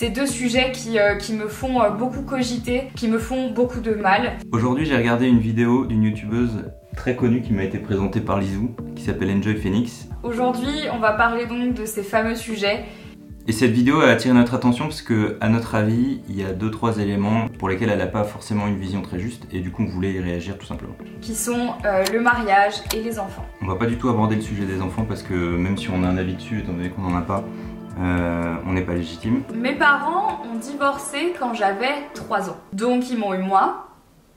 C'est deux sujets qui, euh, qui me font euh, beaucoup cogiter, qui me font beaucoup de mal. Aujourd'hui, j'ai regardé une vidéo d'une youtubeuse très connue qui m'a été présentée par Lizou, qui s'appelle Enjoy Phoenix. Aujourd'hui, on va parler donc de ces fameux sujets. Et cette vidéo a attiré notre attention parce que, à notre avis, il y a deux trois éléments pour lesquels elle n'a pas forcément une vision très juste, et du coup, on voulait y réagir tout simplement. qui sont euh, le mariage et les enfants. On va pas du tout aborder le sujet des enfants parce que même si on a un avis dessus, étant donné qu'on n'en a pas, euh, on n'est pas légitime. Mes parents ont divorcé quand j'avais 3 ans. Donc ils m'ont eu moi,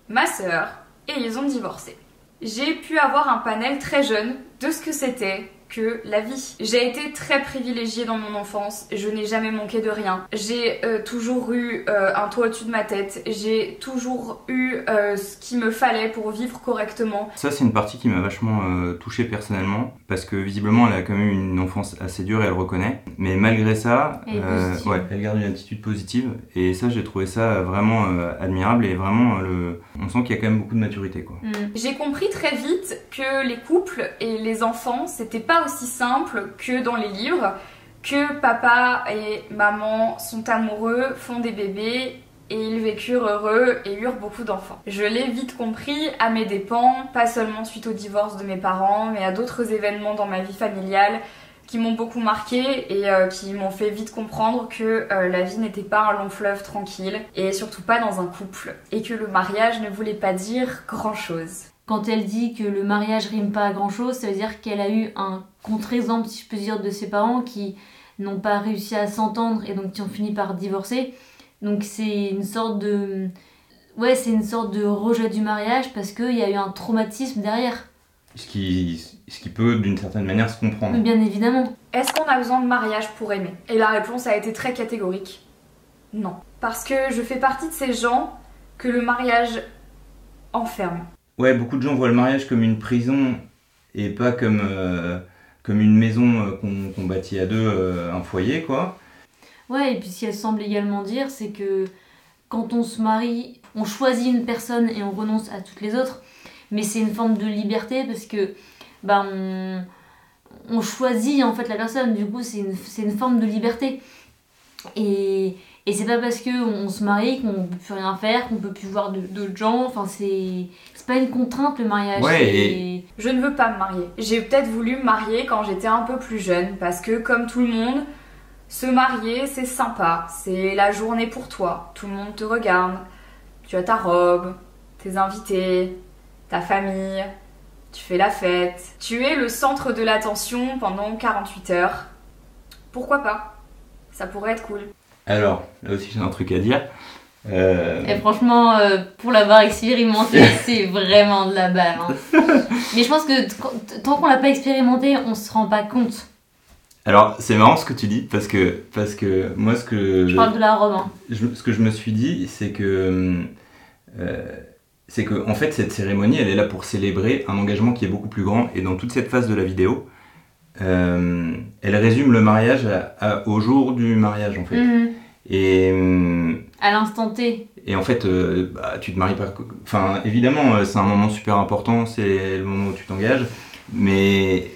ma sœur, et ils ont divorcé. J'ai pu avoir un panel très jeune de ce que c'était que la vie. J'ai été très privilégiée dans mon enfance, je n'ai jamais manqué de rien. J'ai euh, toujours eu euh, un toit au-dessus de ma tête, j'ai toujours eu euh, ce qu'il me fallait pour vivre correctement. Ça, c'est une partie qui m'a vachement euh, touché personnellement parce que visiblement, elle a quand même eu une enfance assez dure et elle le reconnaît. Mais malgré ça, Elle ouais, elle garde une attitude positive et ça, j'ai trouvé ça vraiment admirable et vraiment, le... on sent qu'il y a quand même beaucoup de maturité, quoi. Mm. J'ai compris très vite que les couples et les enfants, c'était pas aussi simple que dans les livres, que papa et maman sont amoureux, font des bébés et ils vécurent heureux et eurent beaucoup d'enfants. Je l'ai vite compris à mes dépens, pas seulement suite au divorce de mes parents, mais à d'autres événements dans ma vie familiale qui m'ont beaucoup marqué et euh, qui m'ont fait vite comprendre que euh, la vie n'était pas un long fleuve tranquille et surtout pas dans un couple et que le mariage ne voulait pas dire grand chose. Quand elle dit que le mariage rime pas à grand chose, ça veut dire qu'elle a eu un contre-exemple, si je peux dire, de ses parents qui n'ont pas réussi à s'entendre et donc qui ont fini par divorcer. Donc c'est une sorte de. Ouais, c'est une sorte de rejet du mariage parce qu'il y a eu un traumatisme derrière. Ce qui, ce qui peut d'une certaine manière se comprendre. Mais bien évidemment. Est-ce qu'on a besoin de mariage pour aimer? Et la réponse a été très catégorique. Non. Parce que je fais partie de ces gens que le mariage enferme. Ouais, beaucoup de gens voient le mariage comme une prison et pas comme, euh, comme une maison euh, qu'on bâtit à deux, euh, un foyer, quoi. Ouais, et puis ce qu'elle semble également dire, c'est que quand on se marie, on choisit une personne et on renonce à toutes les autres. Mais c'est une forme de liberté parce que bah, on, choisit en fait la personne. Du coup, c'est une, une forme de liberté. Et, et c'est pas parce qu'on on se marie qu'on peut plus rien faire, qu'on peut plus voir d'autres gens. Enfin, c'est c'est pas une contrainte le mariage. Ouais, et- Je ne veux pas me marier. J'ai peut-être voulu me marier quand j'étais un peu plus jeune parce que comme tout le monde, se marier c'est sympa, c'est la journée pour toi. Tout le monde te regarde, tu as ta robe, tes invités, ta famille, tu fais la fête. Tu es le centre de l'attention pendant 48 heures. Pourquoi pas? Ça pourrait être cool. Alors, là aussi j'ai un truc à dire. Euh, Et franchement, euh, pour l'avoir expérimenté, c'est vraiment de la balle. hein. Mais je pense que tant qu'on l'a pas expérimenté, on se rend pas compte. Alors, c'est marrant ce que tu dis parce que, parce que moi, ce que Je parle de la robe. hein. je- ce que je me suis dit, c'est que, euh, c'est que, en fait, cette cérémonie, elle est là pour célébrer un engagement qui est beaucoup plus grand. Et dans toute cette phase de la vidéo, euh, elle résume le mariage à- à- au jour du mariage, en fait. Mhm. Et, hum, À l'instant T. et en fait, euh, bah, tu te maries pas. Enfin, évidemment, euh, c'est un moment super important, c'est le moment où tu t'engages, mais,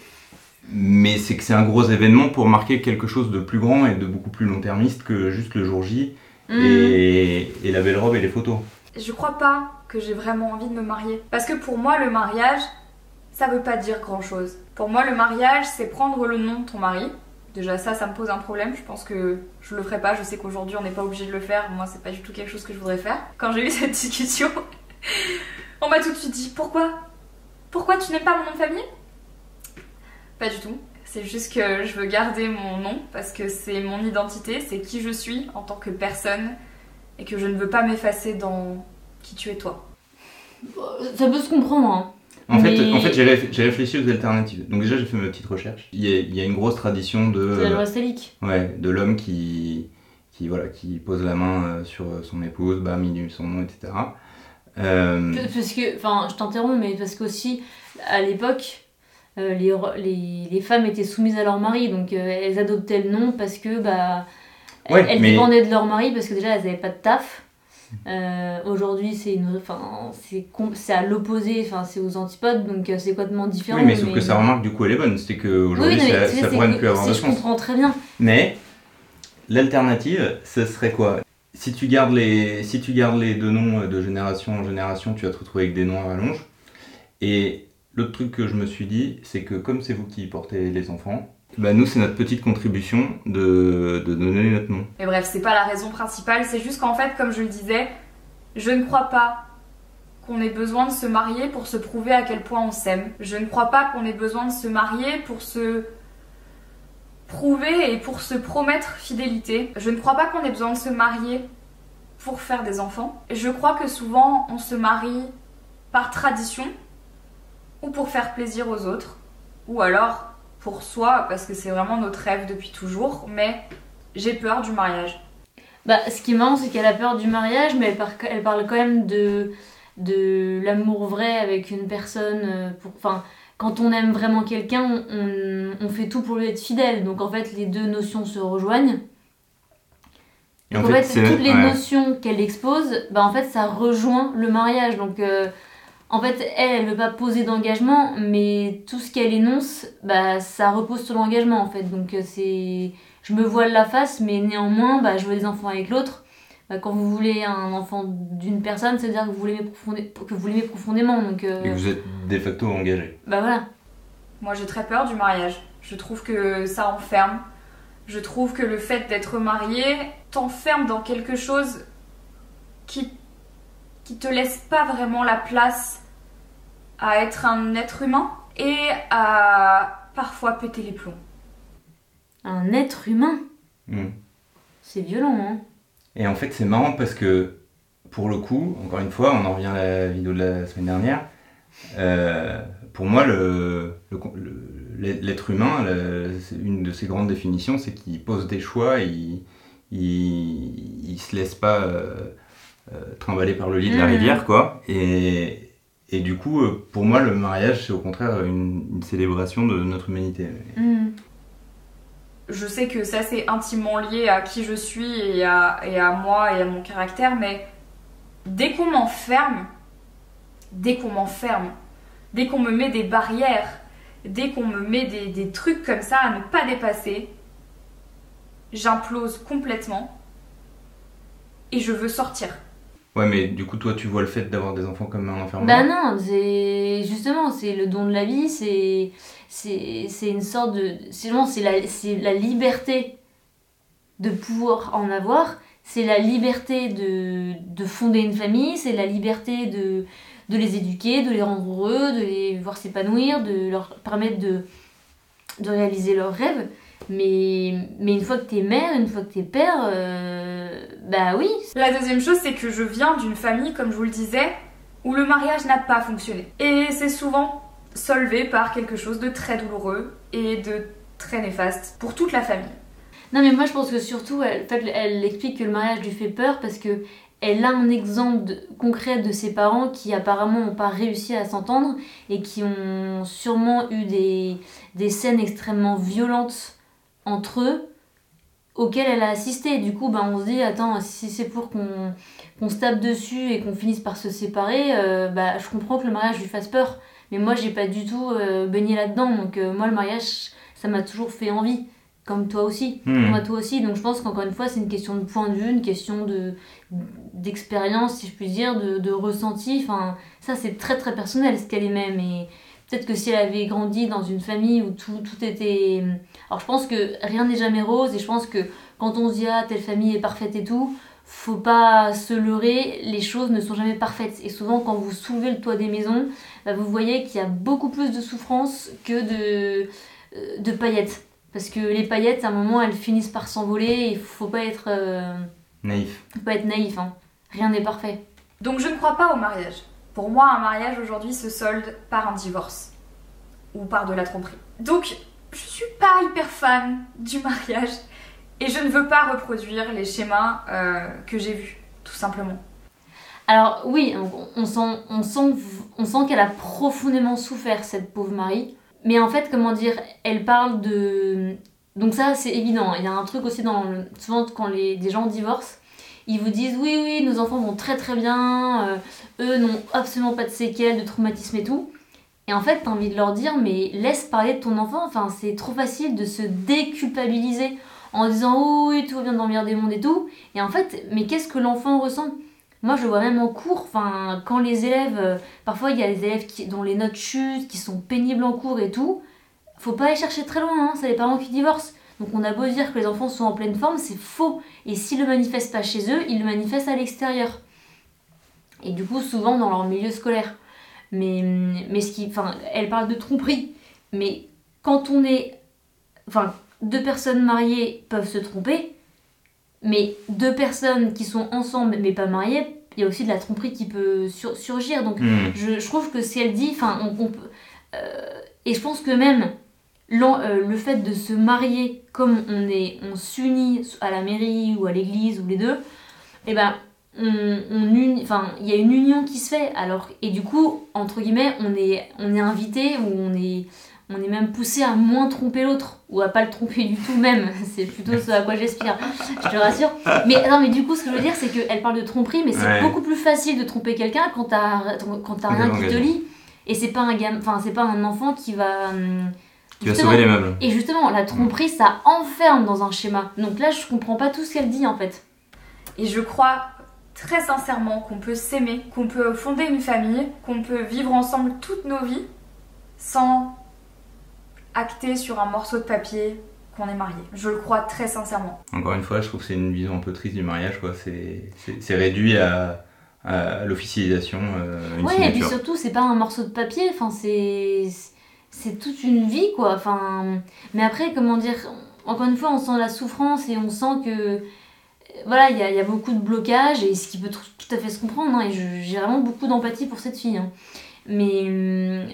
mais c'est que c'est un gros événement pour marquer quelque chose de plus grand et de beaucoup plus long-termiste que juste le jour J Mhm. et, et la belle robe et les photos. Je crois pas que j'ai vraiment envie de me marier. Parce que pour moi, le mariage, ça veut pas dire grand chose. Pour moi, le mariage, c'est prendre le nom de ton mari. Déjà, ça, ça me pose un problème. Je pense que je le ferai pas. Je sais qu'aujourd'hui, on n'est pas obligé de le faire. Moi, c'est pas du tout quelque chose que je voudrais faire. Quand j'ai eu cette discussion, on m'a tout de suite dit Pourquoi? Pourquoi tu n'aimes pas mon nom de famille? Pas du tout. C'est juste que je veux garder mon nom parce que c'est mon identité, c'est qui je suis en tant que personne et que je ne veux pas m'effacer dans qui tu es toi. Ça peut se comprendre. hein. En fait, en fait j'ai réf- j'ai réfléchi aux alternatives. Donc déjà, j'ai fait ma petite recherche. Il y a, il y a une grosse tradition de... C'est la loi salique. Ouais, de l'homme qui, qui, voilà, qui pose la main euh, sur son épouse, bam, il son nom, etc. Euh, Parce que, enfin, je t'interromps, mais parce qu'aussi, à l'époque, euh, les, les, les femmes étaient soumises à leur mari, donc euh, elles adoptaient le nom parce que, bah, Ouais, elles mais- dépendaient de leur mari parce que déjà elles n'avaient pas de taf. Euh, Aujourd'hui, c'est une, enfin, c'est à l'opposé, enfin, c'est aux antipodes, donc euh, c'est complètement différent. oui, mais sauf que sa remarque, du coup, elle est bonne. C'est Oui, qu'aujourd'hui, oui, ça, ça pourrait ne plus avoir de je sens. comprends très bien. Mais l'alternative, ce serait quoi? Si tu, gardes les, si tu gardes les deux noms de génération en génération, tu vas te retrouver avec des noms à rallonge. Et l'autre truc que je me suis dit, c'est que comme c'est vous qui portez les enfants, bah nous, c'est notre petite contribution de, de donner notre nom. Mais bref, c'est pas la raison principale, c'est juste qu'en fait, comme je le disais, je ne crois pas qu'on ait besoin de se marier pour se prouver à quel point on s'aime. Je ne crois pas qu'on ait besoin de se marier pour se prouver et pour se promettre fidélité. Je ne crois pas qu'on ait besoin de se marier pour faire des enfants. Je crois que souvent on se marie par tradition ou pour faire plaisir aux autres ou alors pour soi parce que c'est vraiment notre rêve depuis toujours mais j'ai peur du mariage. Bah, ce qui est marrant, c'est qu'elle a peur du mariage, mais elle, parle quand même de, de l'amour vrai avec une personne. Euh, pour, enfin, quand on aime vraiment quelqu'un, on, fait tout pour lui être fidèle. Donc en fait, les deux notions se rejoignent. en, fait, toutes les notions qu'elle expose, bah, en fait, ça rejoint le mariage. Donc euh, en fait, elle, elle veut pas poser d'engagement, mais tout ce qu'elle énonce, bah, ça repose sur l'engagement en fait. Donc euh, c'est. Je me voile la face, mais néanmoins, bah, je veux des enfants avec l'autre. Bah, quand vous voulez un enfant d'une personne, c'est-à-dire que vous l'aimez que vous l'aimez profondément. Donc, euh, Et vous êtes de facto engagé. Bah voilà. Moi j'ai très peur du mariage. Je trouve que ça enferme. Je trouve que le fait d'être marié t'enferme dans quelque chose qui, qui te laisse pas vraiment la place à être un être humain et à parfois péter les plombs. Un être humain hmm. C'est violent, hein et en fait, c'est marrant parce que, pour le coup, encore une fois, on en revient à la vidéo de la semaine dernière. Euh, pour moi, l'être humain, une de ses grandes définitions, c'est qu'il pose des choix, il, il, il se laisse pas euh, euh, trimballer par le lit de la mmh. rivière, quoi. Et, et du coup, pour moi, le mariage, c'est au contraire une, célébration de notre humanité. Mmh je sais que ça c'est intimement lié à qui je suis et à, et à moi et à mon caractère, mais dès qu'on m'enferme, dès qu'on m'enferme, dès qu'on me met des barrières, dès qu'on me met des, des, trucs comme ça à ne pas dépasser, j'implose complètement et je veux sortir. Ouais, mais du coup, toi, tu vois le fait d'avoir des enfants comme un enfermement Bah non, c'est justement, c'est le don de la vie, c'est c'est une sorte de. C'est la, liberté de pouvoir en avoir, c'est la liberté de, de, fonder une famille, c'est la liberté de, les éduquer, de les rendre heureux, de les voir s'épanouir, de leur permettre de réaliser leurs rêves. Mais, mais une fois que t'es mère, une fois que t'es père, euh, bah oui. La deuxième chose, c'est que je viens d'une famille, comme je vous le disais, où le mariage n'a pas fonctionné. Et c'est souvent solvé par quelque chose de très douloureux et de très néfaste pour toute la famille. Non mais moi je pense que surtout elle, elle explique que le mariage lui fait peur parce que elle a un exemple concret de ses parents qui apparemment n'ont pas réussi à s'entendre et qui ont sûrement eu des, des scènes extrêmement violentes entre eux auxquelles elle a assisté. Du coup, ben, on se dit, attends, si c'est pour qu'on se tape dessus et qu'on finisse par se séparer, euh, bah, je comprends que le mariage lui fasse peur. Mais moi, j'ai pas du tout euh, baigné là-dedans. Donc, euh, moi, le mariage, ça m'a toujours fait envie. Comme toi aussi. Hmm. Comme toi aussi. Donc, je pense qu'encore une fois, c'est une question de point de vue, une question de d'expérience, si je puis dire, de, de ressenti. Enfin, ça, c'est très, très personnel, ce qu'elle est même. Et peut-être que si elle avait grandi dans une famille où tout, tout était... Alors, je pense que rien n'est jamais rose. Et je pense que quand on se dit, ah, telle famille est parfaite et tout, faut pas se leurrer, les choses ne sont jamais parfaites. Et souvent, quand vous soulevez le toit des maisons, bah, vous voyez qu'il y a beaucoup plus de souffrance que de, euh, de paillettes. Parce que les paillettes, à un moment, elles finissent par s'envoler. Il faut pas être euh, naïf. Faut pas être naïf. Hein. Rien n'est parfait. Donc, je ne crois pas au mariage. Pour moi, un mariage aujourd'hui se solde par un divorce ou par de la tromperie. Donc, je suis pas hyper fan du mariage. Et je ne veux pas reproduire les schémas euh, que j'ai vus, tout simplement. Alors oui, on, sent, qu'elle a profondément souffert, cette pauvre Marie. Mais en fait, comment dire, elle parle de... Donc ça, c'est évident. Il y a un truc aussi dans... Souvent, quand les, des gens divorcent, ils vous disent oui, oui, nos enfants vont très très bien, euh, eux n'ont absolument pas de séquelles, de traumatisme et tout. Et en fait, t'as envie de leur dire, mais laisse parler de ton enfant, enfin, c'est trop facile de se déculpabiliser en disant oui, tout va bien dans le des mondes et tout. Et en fait, mais qu'est-ce que l'enfant ressent? Moi, je vois même en cours, enfin, quand les élèves, euh, parfois il y a des élèves dont les notes chutent, qui sont pénibles en cours et tout. Faut pas aller chercher très loin, hein, c'est les parents qui divorcent. Donc on a beau dire que les enfants sont en pleine forme, c'est faux. Et s'ils le manifestent pas chez eux, ils le manifestent à l'extérieur. Et du coup, souvent dans leur milieu scolaire. Mais, mais ce qui, enfin, elle parle de tromperie. Mais quand on est, enfin, deux personnes mariées peuvent se tromper, mais deux personnes qui sont ensemble mais pas mariées, il y a aussi de la tromperie qui peut sur- surgir. Donc Hmm. je, je trouve que si elle dit, enfin, on, on peut- euh, et je pense que même euh, le fait de se marier comme on est, on s'unit à la mairie ou à l'église ou les deux, et ben on, on uni- enfin, il y a une union qui se fait. Alors et du coup, entre guillemets, on est, on est invité ou on est, on est même poussé à moins tromper l'autre ou à pas le tromper du tout même. C'est plutôt ce à quoi j'aspire. Je te rassure. Mais non, mais du coup, ce que je veux dire, c'est qu'elle parle de tromperie, mais c'est Ouais. beaucoup plus facile de tromper quelqu'un quand t'as quand t'as rien qui te lie. Et c'est pas un enfin c'est pas un enfant qui va. hum, Qui va sauver les meubles. Et justement, la tromperie, ça enferme dans un schéma. Donc là, je comprends pas tout ce qu'elle dit en fait. Et je crois très sincèrement qu'on peut s'aimer, qu'on peut fonder une famille, qu'on peut vivre ensemble toutes nos vies sans acter sur un morceau de papier qu'on est marié. Je le crois très sincèrement. Encore une fois, je trouve que c'est une vision un peu triste du mariage. quoi. C'est réduit à, à l'officialisation, euh, ouais, et puis surtout, c'est pas un morceau de papier. Enfin, c'est c'est toute une vie quoi. Enfin, mais après, comment dire Encore une fois, on sent la souffrance et on sent que voilà, il y, a- y a beaucoup de blocages et ce qui peut tout, tout à fait se comprendre. hein, et j'ai vraiment beaucoup d'empathie pour cette fille. hein. Mais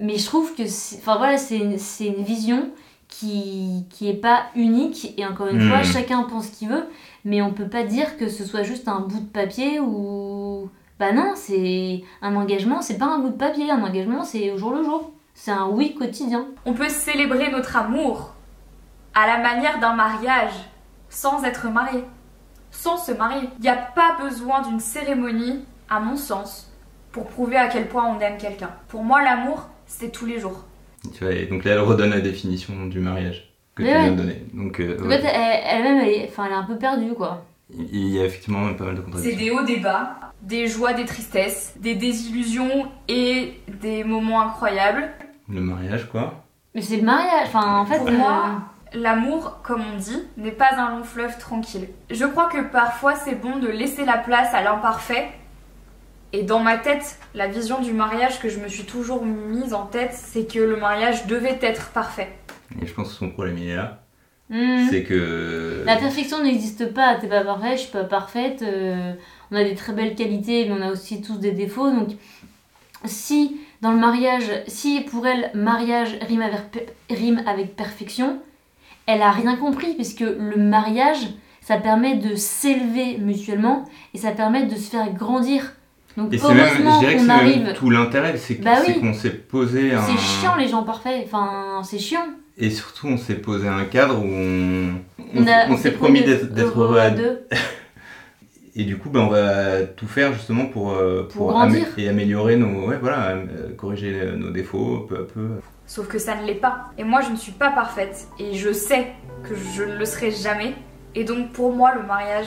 mais je trouve que c'est- enfin voilà, c'est une, c'est une vision qui qui est pas unique et encore une Hmm. fois, chacun pense ce qu'il veut. Mais on peut pas dire que ce soit juste un bout de papier ou bah non, c'est un engagement, c'est pas un bout de papier, un engagement c'est au jour le jour. C'est un oui quotidien. On peut célébrer notre amour à la manière d'un mariage sans être marié, sans se marier. Il n'y a pas besoin d'une cérémonie, à mon sens, pour prouver à quel point on aime quelqu'un. Pour moi, l'amour, c'est tous les jours. Tu vois, et donc là, elle redonne la définition du mariage que Mais tu viens de donner. Donc, euh, En ouais. fait, elle- elle-même, elle, elle est un peu perdue quoi. il y a effectivement pas mal de C'est contradictions. des hauts, des bas, des joies, des tristesses, des désillusions et des moments incroyables. Le mariage, quoi. Mais c'est le mariage, enfin en fait. Pour euh, moi, L'amour, comme on dit, n'est pas un long fleuve tranquille. Je crois que parfois c'est bon de laisser la place à l'imparfait. Et dans ma tête, la vision du mariage que je me suis toujours mise en tête, c'est que le mariage devait être parfait. Et je pense que son problème, il est là. hmm. C'est que. La perfection n'existe pas, t'es pas parfait, je suis pas parfaite, euh, on a des très belles qualités, mais on a aussi tous des défauts. Donc, si dans le mariage, si pour elle, mariage rime avec, pe- rime avec perfection, elle a rien compris, puisque le mariage, ça permet de s'élever mutuellement et ça permet de se faire grandir. Donc, Et c'est même, je heureusement qu'on arrive. même tout l'intérêt, c'est Bah c'est oui. qu'on s'est posé un. C'est chiant les gens parfaits, enfin, c'est chiant. Et surtout, on s'est posé un cadre où on, On, a- on s'est promis d'être d'être heureux à deux. Et du coup, ben, on va tout faire justement pour, euh, Pour amé- et améliorer nos. Ouais, voilà, euh, corriger euh, nos défauts peu à peu. Sauf que ça ne l'est pas. Et moi, je ne suis pas parfaite. Et je sais que je ne le serai jamais. Et donc, pour moi, le mariage